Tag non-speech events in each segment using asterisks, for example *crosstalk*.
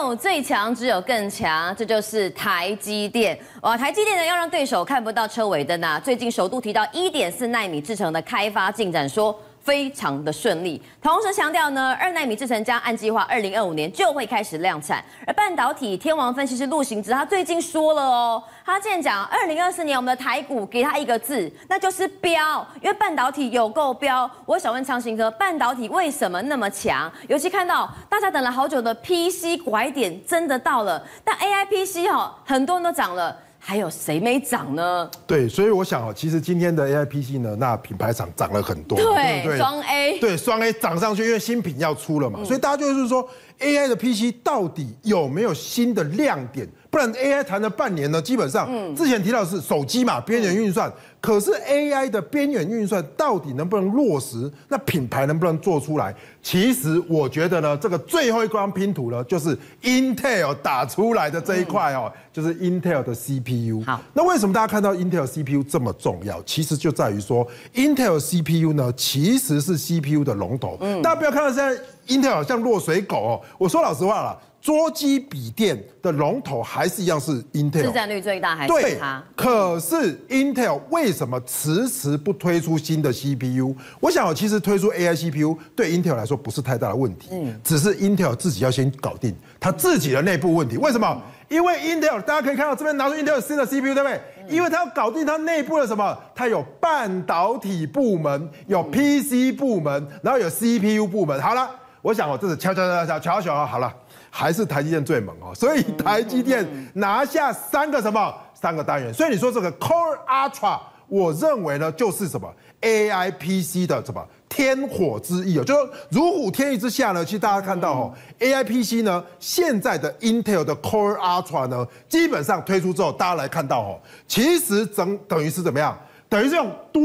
有最强，只有更强，这就是台积电。哇，台积电呢要让对手看不到车尾灯啊！最近首度提到一点四奈米制程的开发进展，说。非常的顺利，同时强调呢，二奈米制程将按计划二零二五年就会开始量产。而半导体天王分析师陆行之，他最近说了哦，他竟然讲二零二四年我们的台股给他一个字，那就是飙，因为半导体有够飙。我想问昌兴哥，半导体为什么那么强？尤其看到大家等了好久的 PC 拐点真的到了，但 AI PC 哈，很多人都涨了。还有谁没涨呢？对，所以我想哦，其实今天的 A I P C 呢，那品牌厂涨了很多，对，对对双 A，对，双 A 涨上去，因为新品要出了嘛，嗯、所以大家就是说，A I 的 P C 到底有没有新的亮点？不然 A I 谈了半年呢，基本上，之前提到的是手机嘛，边缘运算，可是 A I 的边缘运算到底能不能落实？那品牌能不能做出来？其实我觉得呢，这个最后一块拼图呢，就是 Intel 打出来的这一块哦，就是 Intel 的 C P U。好，那为什么大家看到 Intel C P U 这么重要？其实就在于说，Intel C P U 呢，其实是 C P U 的龙头。嗯，大家不要看到现在 Intel 好像落水狗哦。我说老实话了。桌机笔电的龙头还是一样是 Intel，市占率最大还是它？对，可是 Intel 为什么迟迟不推出新的 CPU？我想，其实推出 AI CPU 对 Intel 来说不是太大的问题，嗯，只是 Intel 自己要先搞定它自己的内部问题。为什么？因为 Intel 大家可以看到这边拿出 Intel 新的 CPU，对不对？因为它要搞定它内部的什么？它有半导体部门，有 PC 部门，然后有 CPU 部门。好了，我想我这是敲敲敲敲敲敲好了。还是台积电最猛哦，所以台积电拿下三个什么？三个单元，所以你说这个 Core Ultra，我认为呢就是什么？AI PC 的什么天火之翼哦，就是如虎添翼之下呢，其实大家看到哦，AI PC 呢现在的 Intel 的 Core Ultra 呢，基本上推出之后，大家来看到哦，其实整等于是怎么样？等于是用多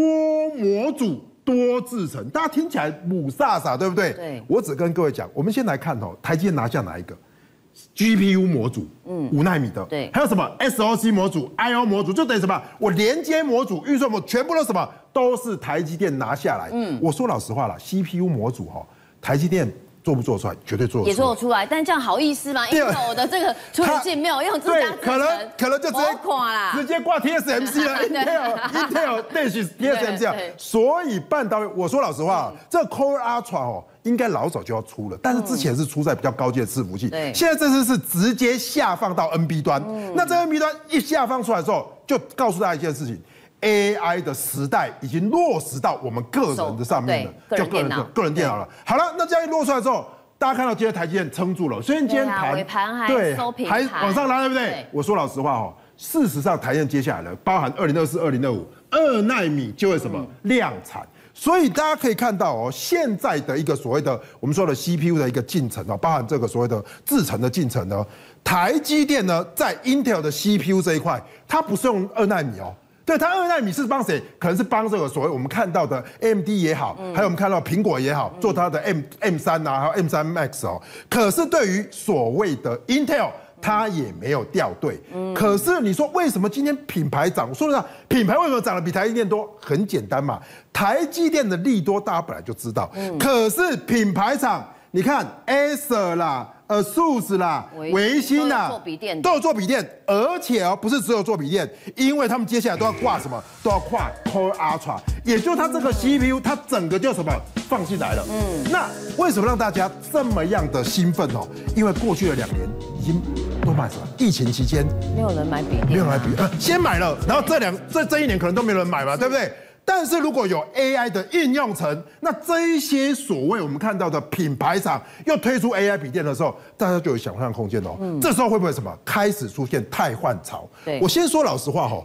模组。多制成，大家听起来母萨萨，对不对？对。我只跟各位讲，我们先来看哦，台积电拿下哪一个？GPU 模组，嗯，五纳米的。对。还有什么 SOC 模组、I/O 模组，就等于什么？我连接模组、运算模，全部都什么？都是台积电拿下来。嗯。我说老实话了，CPU 模组哈，台积电。做不做出来？绝对做得出来。也做得出来，但这样好意思吗？因为我的这个处理器没有用自家，可能可能就直接挂啦，直接挂 TSMC 了。*laughs* Intel Intel 电是 *laughs* TSMC 啊。所以半导体，我说老实话，这 Core Ultra 哦，应该老早就要出了，但是之前是出在比较高阶的伺服器，现在这次是直接下放到 NB 端。那这 NB 端一下放出来之后，就告诉大家一件事情。AI 的时代已经落实到我们个人的上面了，就个人的个人电脑了。好了，那这样一落出来之后，大家看到今天台积电撑住了，虽然今天盘对还往上拉，对不对？我说老实话哦，事实上台积电接下来呢，包含二零二四、二零二五二纳米就会什么量产，所以大家可以看到哦，现在的一个所谓的我们说的 CPU 的一个进程啊，包含这个所谓的制程的进程呢，台积电呢在 Intel 的 CPU 这一块，它不是用二纳米哦。对，它二纳米是帮谁？可能是帮这个所谓我们看到的 AMD 也好，还有我们看到苹果也好，做它的 M M 三啊，还有 M 三 Max 哦。可是对于所谓的 Intel，它也没有掉队。可是你说为什么今天品牌涨？说实话，品牌为什么涨得比台积电多？很简单嘛，台积电的利多大家本来就知道。可是品牌厂，你看 Acer 啦。呃，ASUS 啦，微星啦，都有做笔电，而且哦，不是只有做笔电，因为他们接下来都要挂什么，都要挂 Core Ultra，也就是它这个 CPU，它整个就什么放进来了。嗯，那为什么让大家这么样的兴奋哦？因为过去的两年已经都买什么？疫情期间没有人买笔电，没有人买笔，呃，先买了，然后这两这这一年可能都没有人买嘛，对不对？但是如果有 AI 的应用层，那这一些所谓我们看到的品牌厂又推出 AI 笔电的时候，大家就有想象空间哦。嗯，这时候会不会什么开始出现汰换潮？对，我先说老实话哈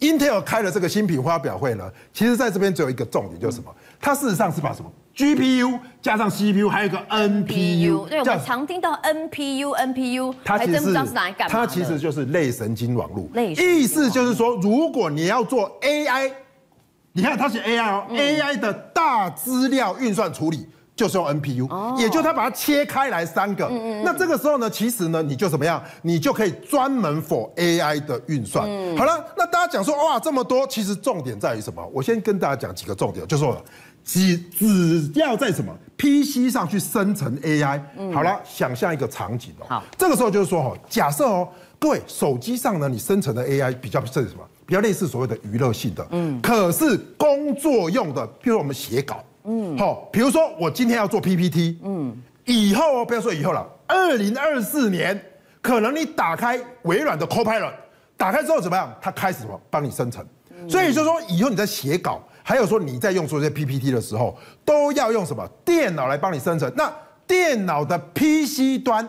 ，Intel 开了这个新品发表会呢，其实在这边只有一个重点，就是什么？它事实上是把什么 GPU 加上 CPU，还有一个 NPU。对，我们常听到 NPU，NPU，它其实是哪干嘛？它其实就是类神经网络。类意思就是说，如果你要做 AI。你看，它是 AI 哦，AI 的大资料运算处理就是用 NPU，也就它把它切开来三个。那这个时候呢，其实呢，你就怎么样？你就可以专门 for AI 的运算。好了，那大家讲说哇，这么多，其实重点在于什么？我先跟大家讲几个重点，就说只只要在什么 PC 上去生成 AI，好了，想象一个场景哦，好，这个时候就是说哈，假设哦，各位手机上呢，你生成的 AI 比较是什么？比较类似所谓的娱乐性的，嗯，可是工作用的，譬如我们写稿，嗯，好，比如说我今天要做 PPT，嗯，以后哦，不要说以后了，二零二四年，可能你打开微软的 Copilot，打开之后怎么样？它开始什么？帮你生成，所以就是说以后你在写稿。还有说你在用这些 PPT 的时候，都要用什么电脑来帮你生成？那电脑的 PC 端，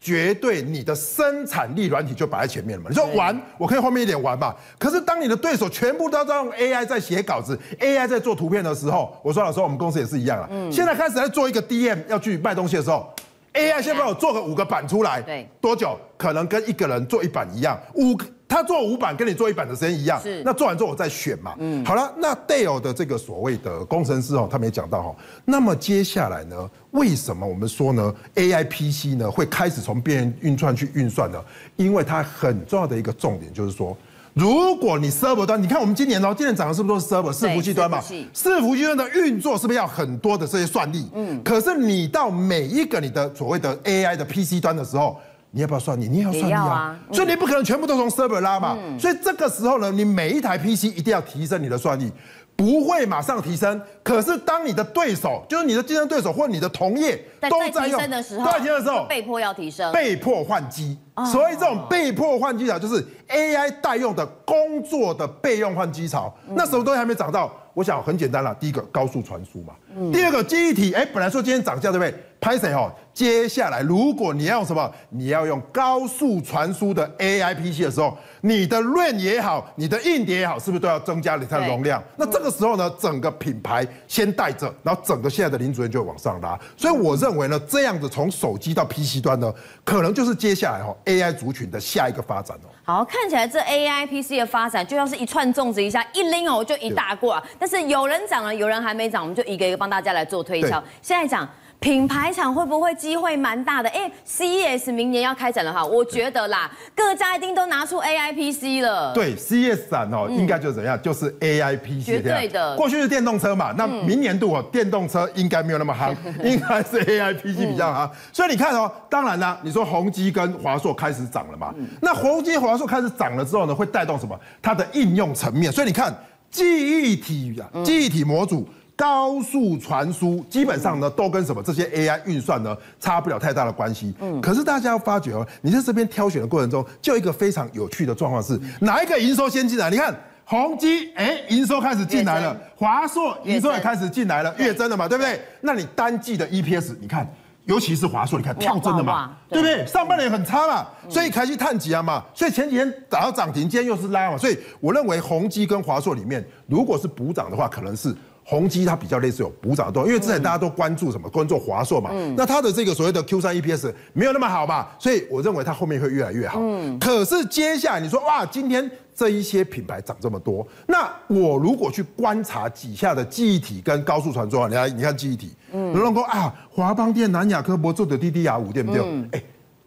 绝对你的生产力软体就摆在前面了嘛？你说玩，我可以后面一点玩嘛？可是当你的对手全部都在用 AI 在写稿子，AI 在做图片的时候，我说老实话，我们公司也是一样啊。嗯。现在开始在做一个 DM 要去卖东西的时候，AI 先帮我做个五个版出来，对，多久？可能跟一个人做一版一样，五个。他做五版跟你做一版的时间一样，是。那做完之后我再选嘛。嗯。好了，那 Dale 的这个所谓的工程师哦，他们也讲到哈。那么接下来呢，为什么我们说呢，AI PC 呢会开始从边缘运算去运算呢？因为它很重要的一个重点就是说，如果你 server 端，你看我们今年哦，今年涨的是不是都是 server 伺服器端嘛？伺服器端的运作是不是要很多的这些算力？嗯。可是你到每一个你的所谓的 AI 的 PC 端的时候。你要不要算力？你也要算力啊，所以你不可能全部都从 server 拉嘛。嗯、所以这个时候呢，你每一台 PC 一定要提升你的算力，不会马上提升。可是当你的对手，就是你的竞争对手或你的同业都在用，的时候，都在提升的时候，被迫要提升，被迫换机。所以这种被迫换机潮就是 AI 代用的工作的备用换机潮。那什么东西还没涨到？我想很简单了，第一个高速传输嘛，第二个记忆体，哎，本来说今天涨价对不对？拍谁哦？接下来如果你要用什么，你要用高速传输的 AI PC 的时候，你的 RAM 也好，你的硬碟也好，是不是都要增加它的容量？那这个时候呢，整个品牌先带着，然后整个现在的林主任就会往上拉。所以我认为呢，这样子从手机到 PC 端呢，可能就是接下来哈 AI 族群的下一个发展哦。好，看起来这 AI PC 的发展就像是一串粽子一下一拎哦，就一大挂。但是有人涨了，有人还没涨，我们就一个一个帮大家来做推敲。现在讲。品牌厂会不会机会蛮大的？哎，CES 明年要开展了哈，我觉得啦，各家一定都拿出 AI PC 了。对，CES 展哦，应该就怎样，就是 AI PC 绝对的。过去是电动车嘛，那明年度哦，电动车应该没有那么夯，*laughs* 应该是 AI PC 比较夯。所以你看哦，当然啦，你说宏基跟华硕开始涨了嘛，那宏基、华硕开始涨了之后呢，会带动什么？它的应用层面。所以你看，记忆体啊，记忆体模组。高速传输基本上呢，都跟什么这些 AI 运算呢，差不了太大的关系。嗯，可是大家要发觉哦，你在这边挑选的过程中，就一个非常有趣的状况是，哪一个营收先进来？你看宏基，哎，营收开始进来了；华硕营收也开始进来了，月增了嘛，对不对？那你单季的 EPS，你看，尤其是华硕，你看跳增了嘛，对不对？上半年很差嘛，所以开始探底啊嘛，所以前几天打到涨停，今天又是拉嘛，所以我认为宏基跟华硕里面，如果是补涨的话，可能是。宏基它比较类似有补涨的动作，因为之前大家都关注什么？关注华硕嘛。嗯。那它的这个所谓的 Q 三 EPS 没有那么好嘛，所以我认为它后面会越来越好。嗯。可是接下来你说哇，今天这一些品牌涨这么多，那我如果去观察底下的记忆体跟高速传输啊，你看你看记忆体，嗯，有人说啊，华邦电、南亚科、博做的 DDR 五对不对？嗯。哎，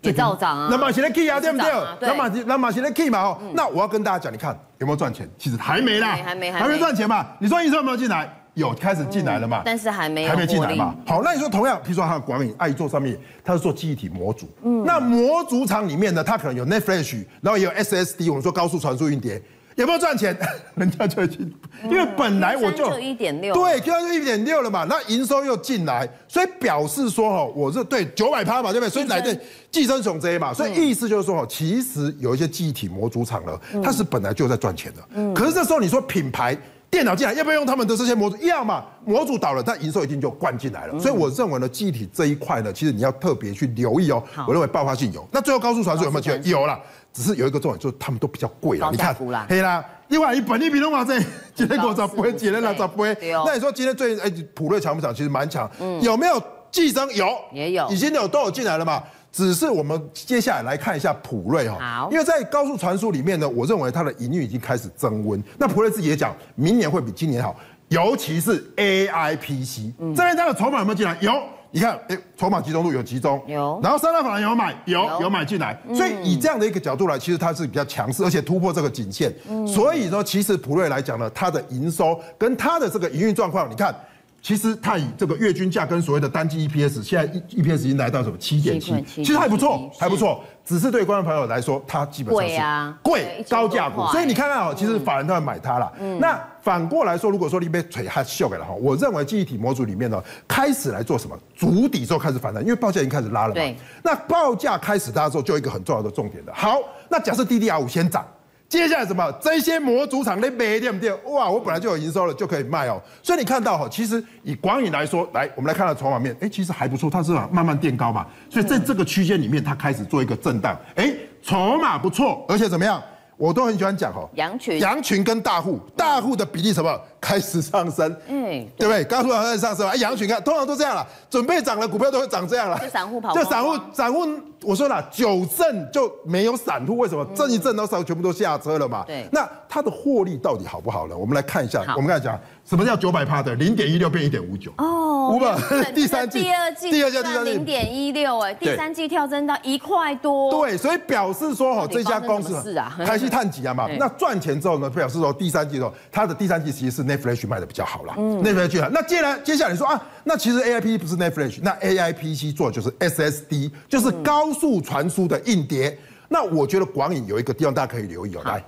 也照涨啊。那么现在 key 啊，对不对？那么那么现在 key 嘛哦，那我要跟大家讲，你看有没有赚钱？其实还没啦，还没还没赚钱嘛。你说营收有没有进来？有开始进来了嘛？但是还没有还没进来嘛？好，那你说同样，譬如说它的广影爱做上面，它是做记忆体模组。嗯，那模组厂里面呢，它可能有 NAND Flash，然后也有 SSD，我们说高速传输硬碟，有没有赚钱？*laughs* 人家就已经，因为本来我就一点六，对，就要一点六了嘛。那营收又进来，所以表示说哈，我是对九百趴嘛，对不对？所以来对寄生虫这些嘛，所以意思就是说哈，其实有一些记忆体模组厂呢，它是本来就在赚钱的。嗯，可是这时候你说品牌。电脑进来要不要用他们的这些模组？要嘛，模组倒了，但营收一定就灌进来了。所以我认为呢，记忆体这一块呢，其实你要特别去留意哦。我认为爆发性有。那最后高速传输有没有机会？有了，只是有一个重点，就是他们都比较贵了。你看，黑啦，另外一本利比的话，这今天给我找不会，今天来找不会。那你说今天最哎普瑞强不强？其实蛮强。有没有寄生？有，也有，已经有都有进来了嘛。只是我们接下来来看一下普瑞哈，因为在高速传输里面呢，我认为它的营运已经开始增温。那普瑞自己也讲，明年会比今年好，尤其是 AI PC。这边它的筹码有没有进来？有，你看，哎，筹码集中度有集中，有。然后三大法人有买，有有买进来，所以以这样的一个角度来，其实它是比较强势，而且突破这个颈线。所以说，其实普瑞来讲呢，它的营收跟它的这个营运状况，你看。其实它以这个月均价跟所谓的单季 EPS，现在 EPS 已经来到什么七点七，其实还不错，还不错。只是对观众朋友来说，它基本上是贵啊，贵高价股。所以你看看哦，其实法人都要买它了。那反过来说，如果说你被腿还秀给了哈，我认为记忆体模组里面呢，开始来做什么足底之后开始反弹，因为报价已经开始拉了嘛。那报价开始拉之后，就有一个很重要的重点的。好，那假设 DDR5 先涨。接下来什么？这些模组厂的卖对不对？哇，我本来就有营收了，就可以卖哦。所以你看到哈，其实以广宇来说，来我们来看到筹码面，哎，其实还不错，它是慢慢垫高嘛。所以在这个区间里面，它开始做一个震荡，哎，筹码不错，而且怎么样？我都很喜欢讲哈，羊群，羊群跟大户，大户的比例什么开始上升，嗯，对。不对？刚说开始上升，哎，羊群看，通常都这样了，准备涨的股票都会涨这样了，就散户跑，就散户，散户，我说了，九阵就没有散户，为什么？震一震都上，全部都下车了嘛，对，那它的获利到底好不好呢？我们来看一下，我们刚才讲。什么叫九百趴的？零点一六变一点五九？哦，五百，*laughs* 第三季、第二季、第二季、第三季。零点一六，哎，第三季跳增到一块多。对，所以表示说哈，这家公司是啊，台积碳几啊嘛，*laughs* 那赚钱之后呢，表示说第三季的时候，它的第三季其实是 Flash 卖的比较好啦。嗯，NAND Flash 那接下来接下来你说啊，那其实 A I P 不是 Flash，那 A I P C 做的就是 S S D，就是高速传输的硬碟。那我觉得广影有一个地方大家可以留意哦，来，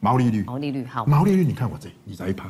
毛利率，毛利率好，毛利率你看我这，你再一趴。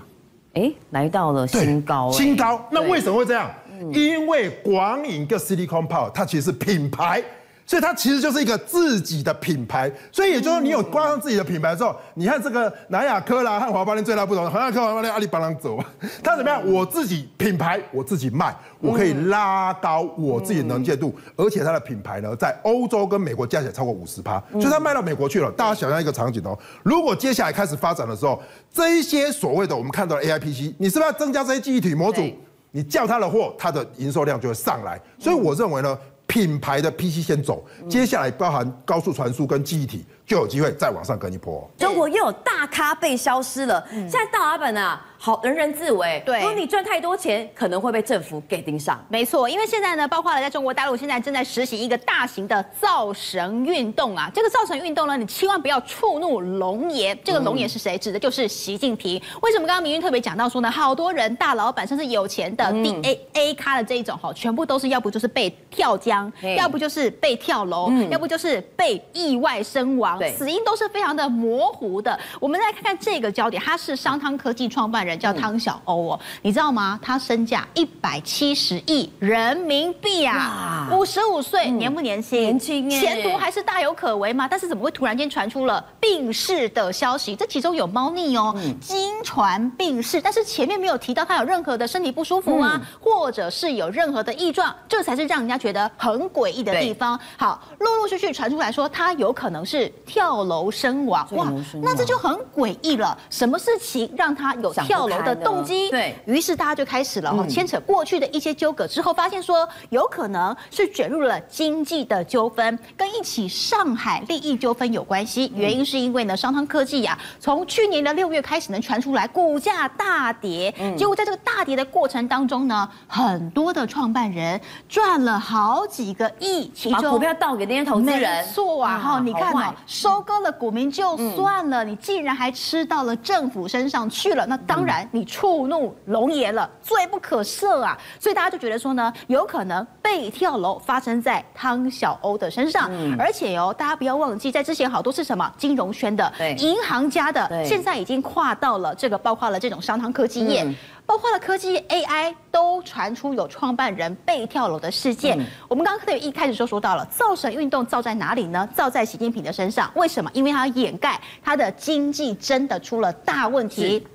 哎，来到了新高，新高。那为什么会这样？因为广影跟 Silicon Power 它其实是品牌。所以它其实就是一个自己的品牌，所以也就是说，你有挂上自己的品牌之后，你看这个南亚科啦和华邦电最大不同，南亚科、华邦电阿里巴巴走，它怎么样？我自己品牌，我自己卖，我可以拉高我自己的能见度，而且它的品牌呢，在欧洲跟美国加起来超过五十趴，所以它卖到美国去了。大家想象一个场景哦，如果接下来开始发展的时候，这一些所谓的我们看到的 AIPC，你是不是要增加这些记忆体模组？你叫它的货，它的营收量就会上来。所以我认为呢。品牌的 PC 先走，接下来包含高速传输跟记忆体，就有机会再往上跟一波。中国又有大咖被消失了，现在大老板啊。好，人人自危。对，如果你赚太多钱，可能会被政府给盯上。没错，因为现在呢，包括了在中国大陆，现在正在实行一个大型的造神运动啊。这个造神运动呢，你千万不要触怒龙爷。这个龙爷是谁？指的就是习近平。为什么刚刚明玉特别讲到说呢？好多人，大老板，甚至有钱的，D A A 咖的这一种哈，全部都是要不就是被跳江，要不就是被跳楼，要不就是被意外身亡，死因都是非常的模糊的。我们再看看这个焦点，他是商汤科技创办人。叫汤小欧哦，你知道吗？他身价一百七十亿人民币啊，五十五岁，年不年轻？年轻，前途还是大有可为嘛？但是怎么会突然间传出了病逝的消息？这其中有猫腻哦，经传病逝，但是前面没有提到他有任何的身体不舒服吗？或者是有任何的异状？这才是让人家觉得很诡异的地方。好，陆陆续续传出来说他有可能是跳楼身亡，哇，那这就很诡异了。什么事情让他有跳？楼的动机，对，于是大家就开始了哈，牵扯过去的一些纠葛之后，发现说有可能是卷入了经济的纠纷，跟一起上海利益纠纷有关系。原因是因为呢，商汤科技呀，从去年的六月开始呢，传出来股价大跌，结果在这个大跌的过程当中呢，很多的创办人赚了好几个亿，其中股票倒给那些投资人，错啊哈，你看哦，收割了股民就算了，你竟然还吃到了政府身上去了，那当然。你触怒龙爷了，罪不可赦啊！所以大家就觉得说呢，有可能被跳楼发生在汤小欧的身上，嗯、而且哦，大家不要忘记，在之前好多是什么金融圈的、银行家的，对。现在已经跨到了这个，包括了这种商汤科技业，嗯、包括了科技 AI，都传出有创办人被跳楼的事件。嗯、我们刚刚一开始就说到了，造神运动造在哪里呢？造在习近平的身上。为什么？因为他要掩盖他的经济真的出了大问题。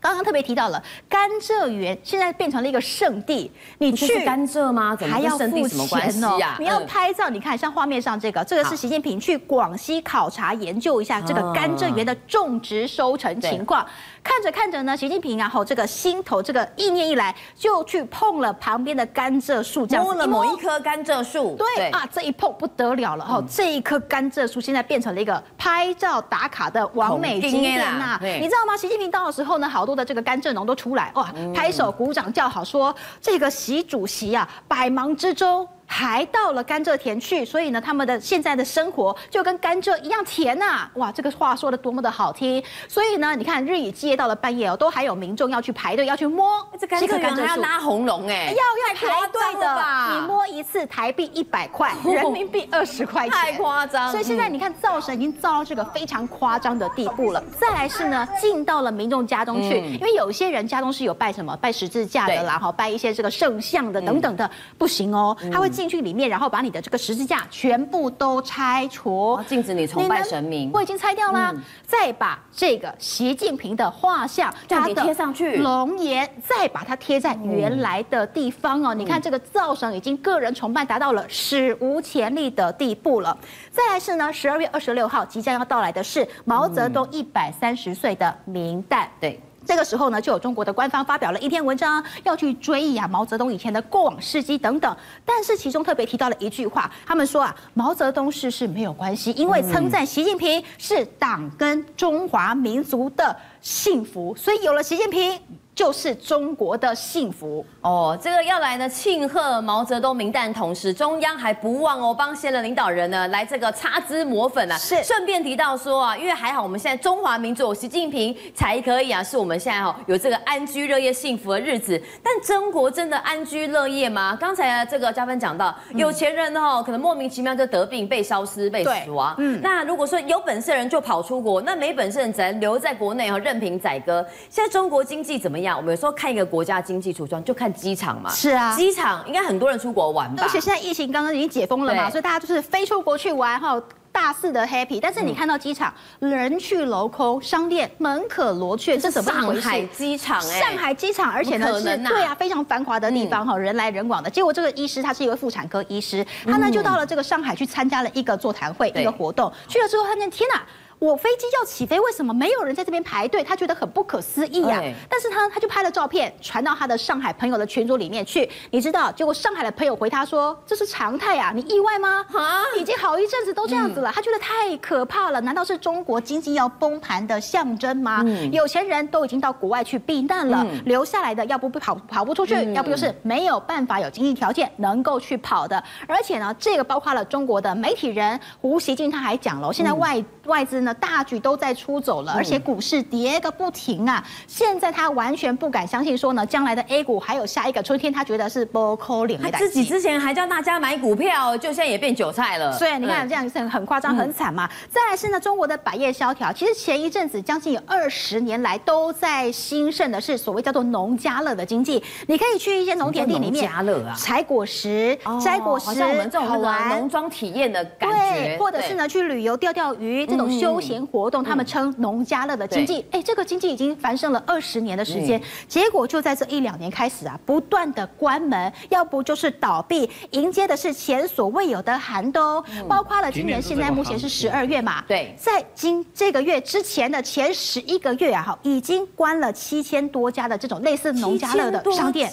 刚刚特别提到了甘蔗园，现在变成了一个圣地。你去甘蔗吗？还要付钱哦。你要拍照，你看像画面上这个，这个是习近平去广西考察研究一下这个甘蔗园的种植收成情况。看着看着呢，习近平然后这个心头这个意念一来，就去碰了旁边的甘蔗树，这样摸了某一棵甘蔗树。对啊，这一碰不得了了哈，这一棵甘蔗树现在变成了一个拍照打卡的完美景点呐。你知道吗？习近平到的时候呢，好多的这个甘蔗农都出来哇，拍手鼓掌叫好，说这个习主席啊，百忙之中。还到了甘蔗田去，所以呢，他们的现在的生活就跟甘蔗一样甜呐、啊！哇，这个话说的多么的好听！所以呢，你看日以继夜到了半夜哦，都还有民众要去排队要去摸这甘蔗园，还要拉红龙哎，要要排队的，你摸一次台币一百块，*laughs* 人民币二十块钱，太夸张！所以现在你看造神已经造到这个非常夸张的地步了。再来是呢，进到了民众家中去，因为有些人家中是有拜什么拜十字架的啦，哈，拜一些这个圣像的等等的，不行哦，他会。进去里面，然后把你的这个十字架全部都拆除，禁止你崇拜神明。我已经拆掉了，嗯、再把这个习近平的画像，它的贴上去，龙颜，再把它贴在原来的地方哦。嗯、你看这个造神已经个人崇拜达到了史无前例的地步了。再来是呢，十二月二十六号即将要到来的是毛泽东一百三十岁的冥诞，对。这个时候呢，就有中国的官方发表了一篇文章，要去追忆啊毛泽东以前的过往事迹等等。但是其中特别提到了一句话，他们说啊，毛泽东逝世没有关系，因为称赞习近平是党跟中华民族的幸福，所以有了习近平。就是中国的幸福哦。这个要来呢庆贺毛泽东名旦，同时中央还不忘哦帮现任领导人呢来这个擦脂抹粉啊。是，顺便提到说啊，因为还好我们现在中华民族有习近平才可以啊，是我们现在哈有这个安居乐业幸福的日子。但中国真的安居乐业吗？刚才这个嘉宾讲到，有钱人哦可能莫名其妙就得病、被消失、被死亡。嗯，那如果说有本事的人就跑出国，那没本事的人只能留在国内哈任凭宰割。现在中国经济怎么样？我们有时候看一个国家经济橱窗，就看机场嘛。是啊，机场应该很多人出国玩吧。而且现在疫情刚刚已经解封了嘛，所以大家就是飞出国去玩哈，大肆的 happy。但是你看到机场、嗯、人去楼空，商店门可罗雀，这怎么回事？上海机场哎，上海机场，而且呢是对啊，非常繁华的地方哈，嗯、人来人往的。结果这个医师他是一位妇产科医师，他呢就到了这个上海去参加了一个座谈会，对一个活动。去了之后，他那天呐。我飞机要起飞，为什么没有人在这边排队？他觉得很不可思议呀、啊。但是他他就拍了照片，传到他的上海朋友的群组里面去。你知道，结果上海的朋友回他说：“这是常态啊，你意外吗？啊，已经好一阵子都这样子了。”他觉得太可怕了，难道是中国经济要崩盘的象征吗？有钱人都已经到国外去避难了，留下来的要不不跑跑不出去，要不就是没有办法有经济条件能够去跑的。而且呢，这个包括了中国的媒体人胡锡进，他还讲了，现在外外资呢。大举都在出走了，而且股市跌个不停啊！现在他完全不敢相信，说呢，将来的 A 股还有下一个春天，他觉得是不可能的。他自己之前还叫大家买股票，就现在也变韭菜了。所以你看这样是很夸张、很惨嘛。再来是呢，中国的百业萧条，其实前一阵子将近有二十年来都在兴盛的是所谓叫做农家乐的经济。你可以去一些农田地里面，家乐啊，采果实、摘果实，好像我们这种农庄体验的感觉。对，或者是呢去旅游、钓钓鱼这种休闲活动，他们称农家乐的经济。哎，这个经济已经繁盛了二十年的时间，结果就在这一两年开始啊，不断的关门，要不就是倒闭，迎接的是前所未有的寒冬。包括了今年现在目前是十二月嘛，对，在今这个月之前的前十一个月啊，哈，已经关了七千多家的这种类似农家乐的商店，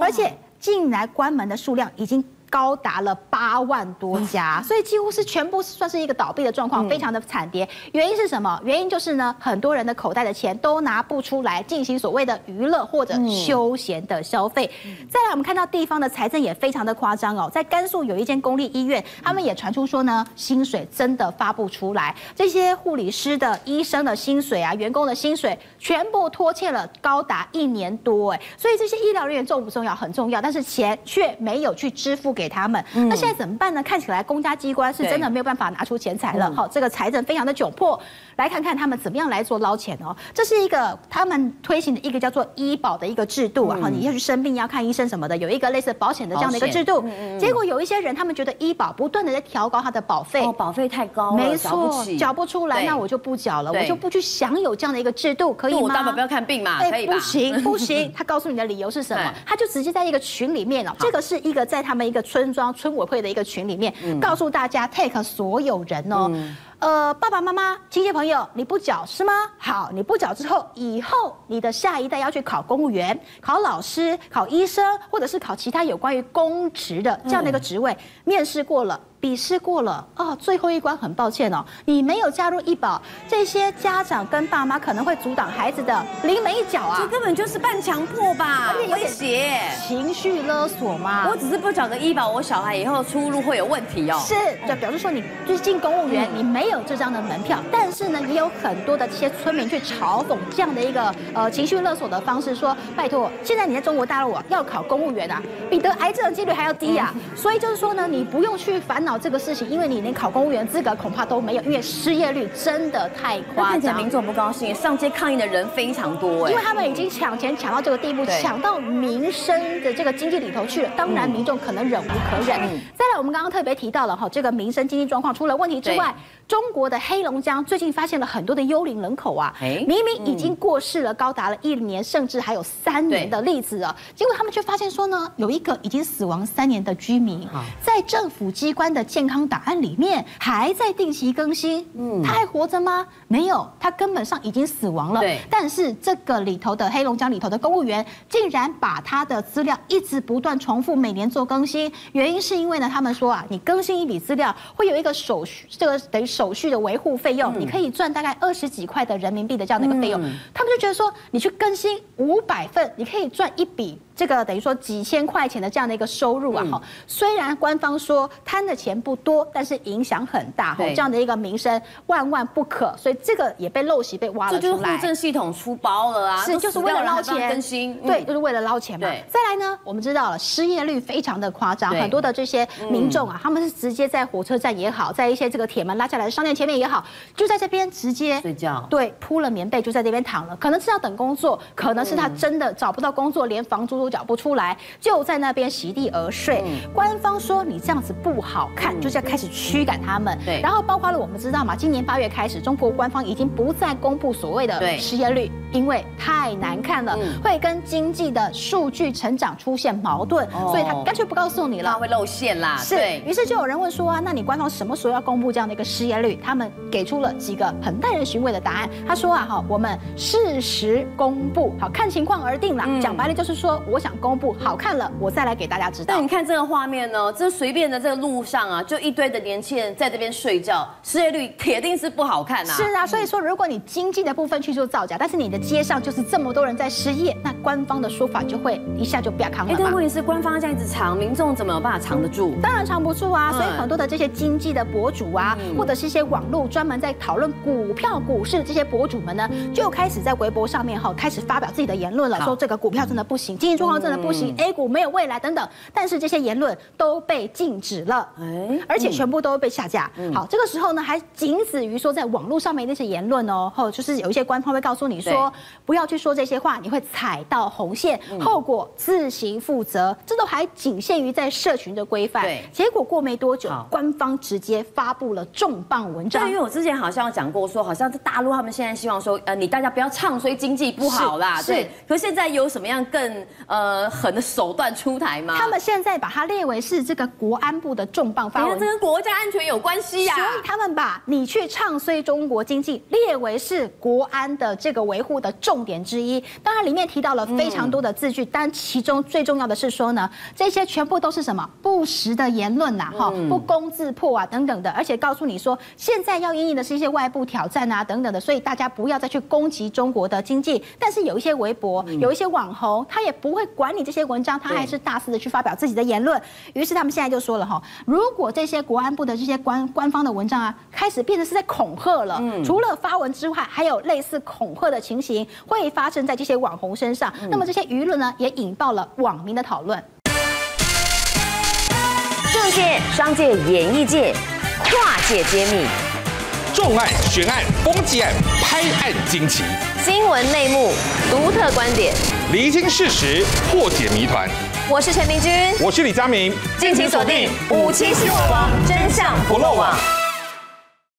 而且进来关门的数量已经。高达了八万多家，所以几乎是全部算是一个倒闭的状况，非常的惨跌。原因是什么？原因就是呢，很多人的口袋的钱都拿不出来进行所谓的娱乐或者休闲的消费。再来，我们看到地方的财政也非常的夸张哦，在甘肃有一间公立医院，他们也传出说呢，薪水真的发不出来，这些护理师的、医生的薪水啊，员工的薪水全部拖欠了高达一年多，哎，所以这些医疗人员重不重要？很重要，但是钱却没有去支付。给他们，那现在怎么办呢？看起来公家机关是真的没有办法拿出钱财了。好，这个财政非常的窘迫。来看看他们怎么样来做捞钱哦。这是一个他们推行的一个叫做医保的一个制度啊。好，你要去生病要看医生什么的，有一个类似保险的这样的一个制度。结果有一些人他们觉得医保不断的在调高他的保费，哦保费太高了，没错，缴不出来，那我就不缴了，我就不去享有这样的一个制度，可以吗？我大不要看病嘛，可以吧？不行不行，*laughs* 他告诉你的理由是什么？他就直接在一个群里面哦，这个是一个在他们一个村庄村委会的一个群里面，告诉大家 take 所有人哦。呃，爸爸妈妈、亲戚朋友，你不缴是吗？好，你不缴之后，以后你的下一代要去考公务员、考老师、考医生，或者是考其他有关于公职的这样的一个职位，面试过了。笔试过了哦，最后一关很抱歉哦，你没有加入医保，这些家长跟爸妈可能会阻挡孩子的临门一脚啊，这根本就是半强迫吧，威胁、情绪勒索嘛。我只是不缴个医保，我小孩以后出路会有问题哦。是，就表示说你最进公务员你没有这张的门票，但是呢，也有很多的这些村民去嘲讽这样的一个呃情绪勒索的方式，说拜托，现在你在中国大陆啊，要考公务员啊，比得癌症的几率还要低啊，所以就是说呢，你不用去烦恼。这个事情，因为你连考公务员资格恐怕都没有，因为失业率真的太夸张。看起来民众不高兴，上街抗议的人非常多哎。因为他们已经抢钱抢到这个地步，抢到民生的这个经济里头去了。当然，民众可能忍无可忍。嗯、再来，我们刚刚特别提到了哈，这个民生经济状况出了问题之外，中国的黑龙江最近发现了很多的幽灵人口啊，明明已经过世了高达了一年，甚至还有三年的例子了，结果他们却发现说呢，有一个已经死亡三年的居民，在政府机关的健康档案里面还在定期更新，嗯，他还活着吗？没有，他根本上已经死亡了。对，但是这个里头的黑龙江里头的公务员竟然把他的资料一直不断重复，每年做更新。原因是因为呢，他们说啊，你更新一笔资料会有一个手续，这个等于手续的维护费用，你可以赚大概二十几块的人民币的这样的一个费用。他们就觉得说，你去更新五百份，你可以赚一笔。这个等于说几千块钱的这样的一个收入啊，哈、嗯，虽然官方说贪的钱不多，但是影响很大，哈，这样的一个名声万万不可，所以这个也被陋习被挖了出来。这就是户政系统出包了啊，是就是为了捞钱，更新，对，就是为了捞钱嘛。再来呢，我们知道了失业率非常的夸张，很多的这些民众啊，他们是直接在火车站也好，在一些这个铁门拉下来的商店前面也好，就在这边直接睡觉，对，铺了棉被就在这边躺了，可能是要等工作，可能是他真的找不到工作，连房租都缴不出来，就在那边席地而睡。官方说你这样子不好看，就是要开始驱赶他们。对，然后包括了我们知道嘛，今年八月开始，中国官方已经不再公布所谓的失业率，因为太难看了，会跟经济的数据成长出现矛盾，所以他干脆不告诉你了，会露馅啦。是，于是就有人问说啊，那你官方什么时候要公布这样的一个失业率？他们给出了几个很耐人寻味的答案。他说啊，哈，我们适时公布，好看情况而定啦。讲白了就是说，我想公。布好看了，我再来给大家知道。但你看这个画面呢，这随便的这个路上啊，就一堆的年轻人在这边睡觉，失业率铁定是不好看呐。是啊，所以说如果你经济的部分去做造假，但是你的街上就是这么多人在失业，那官方的说法就会一下就变康了。哎，但问题是官方这样一直藏，民众怎么有办法藏得住？当然藏不住啊。所以很多的这些经济的博主啊，或者是一些网络专门在讨论股票、股市的这些博主们呢，就开始在微博上面哈，开始发表自己的言论了，说这个股票真的不行，经济状况真的不行，A 股没有。未来等等，但是这些言论都被禁止了，哎而且全部都被下架。好，这个时候呢，还仅止于说在网络上面那些言论哦，后就是有一些官方会告诉你说，不要去说这些话，你会踩到红线，后果自行负责。这都还仅限于在社群的规范。对，结果过没多久，官方直接发布了重磅文章。因为我之前好像讲过，说好像在大陆他们现在希望说，呃，你大家不要唱衰经济不好啦，对。可是现在有什么样更呃狠的手段？出台吗？他们现在把它列为是这个国安部的重磅发文，这跟国家安全有关系呀。所以他们把你去唱衰中国经济列为是国安的这个维护的重点之一。当然里面提到了非常多的字句，但其中最重要的是说呢，这些全部都是什么不实的言论呐，哈，不攻自破啊等等的，而且告诉你说现在要应应的是一些外部挑战啊等等的，所以大家不要再去攻击中国的经济。但是有一些微博，有一些网红，他也不会管你这些文章，他还。是大肆的去发表自己的言论，于是他们现在就说了哈，如果这些国安部的这些官官方的文章啊，开始变成是在恐吓了，除了发文之外，还有类似恐吓的情形会发生在这些网红身上，那么这些舆论呢，也引爆了网民的讨论。政界、商界、演艺界跨界揭秘，重案、悬案、攻击案、拍案惊奇，新闻内幕、独特观点。厘清事实，破解谜团。我是陈明君，我是李佳明，敬请锁定《五七新闻网》，真相不漏网。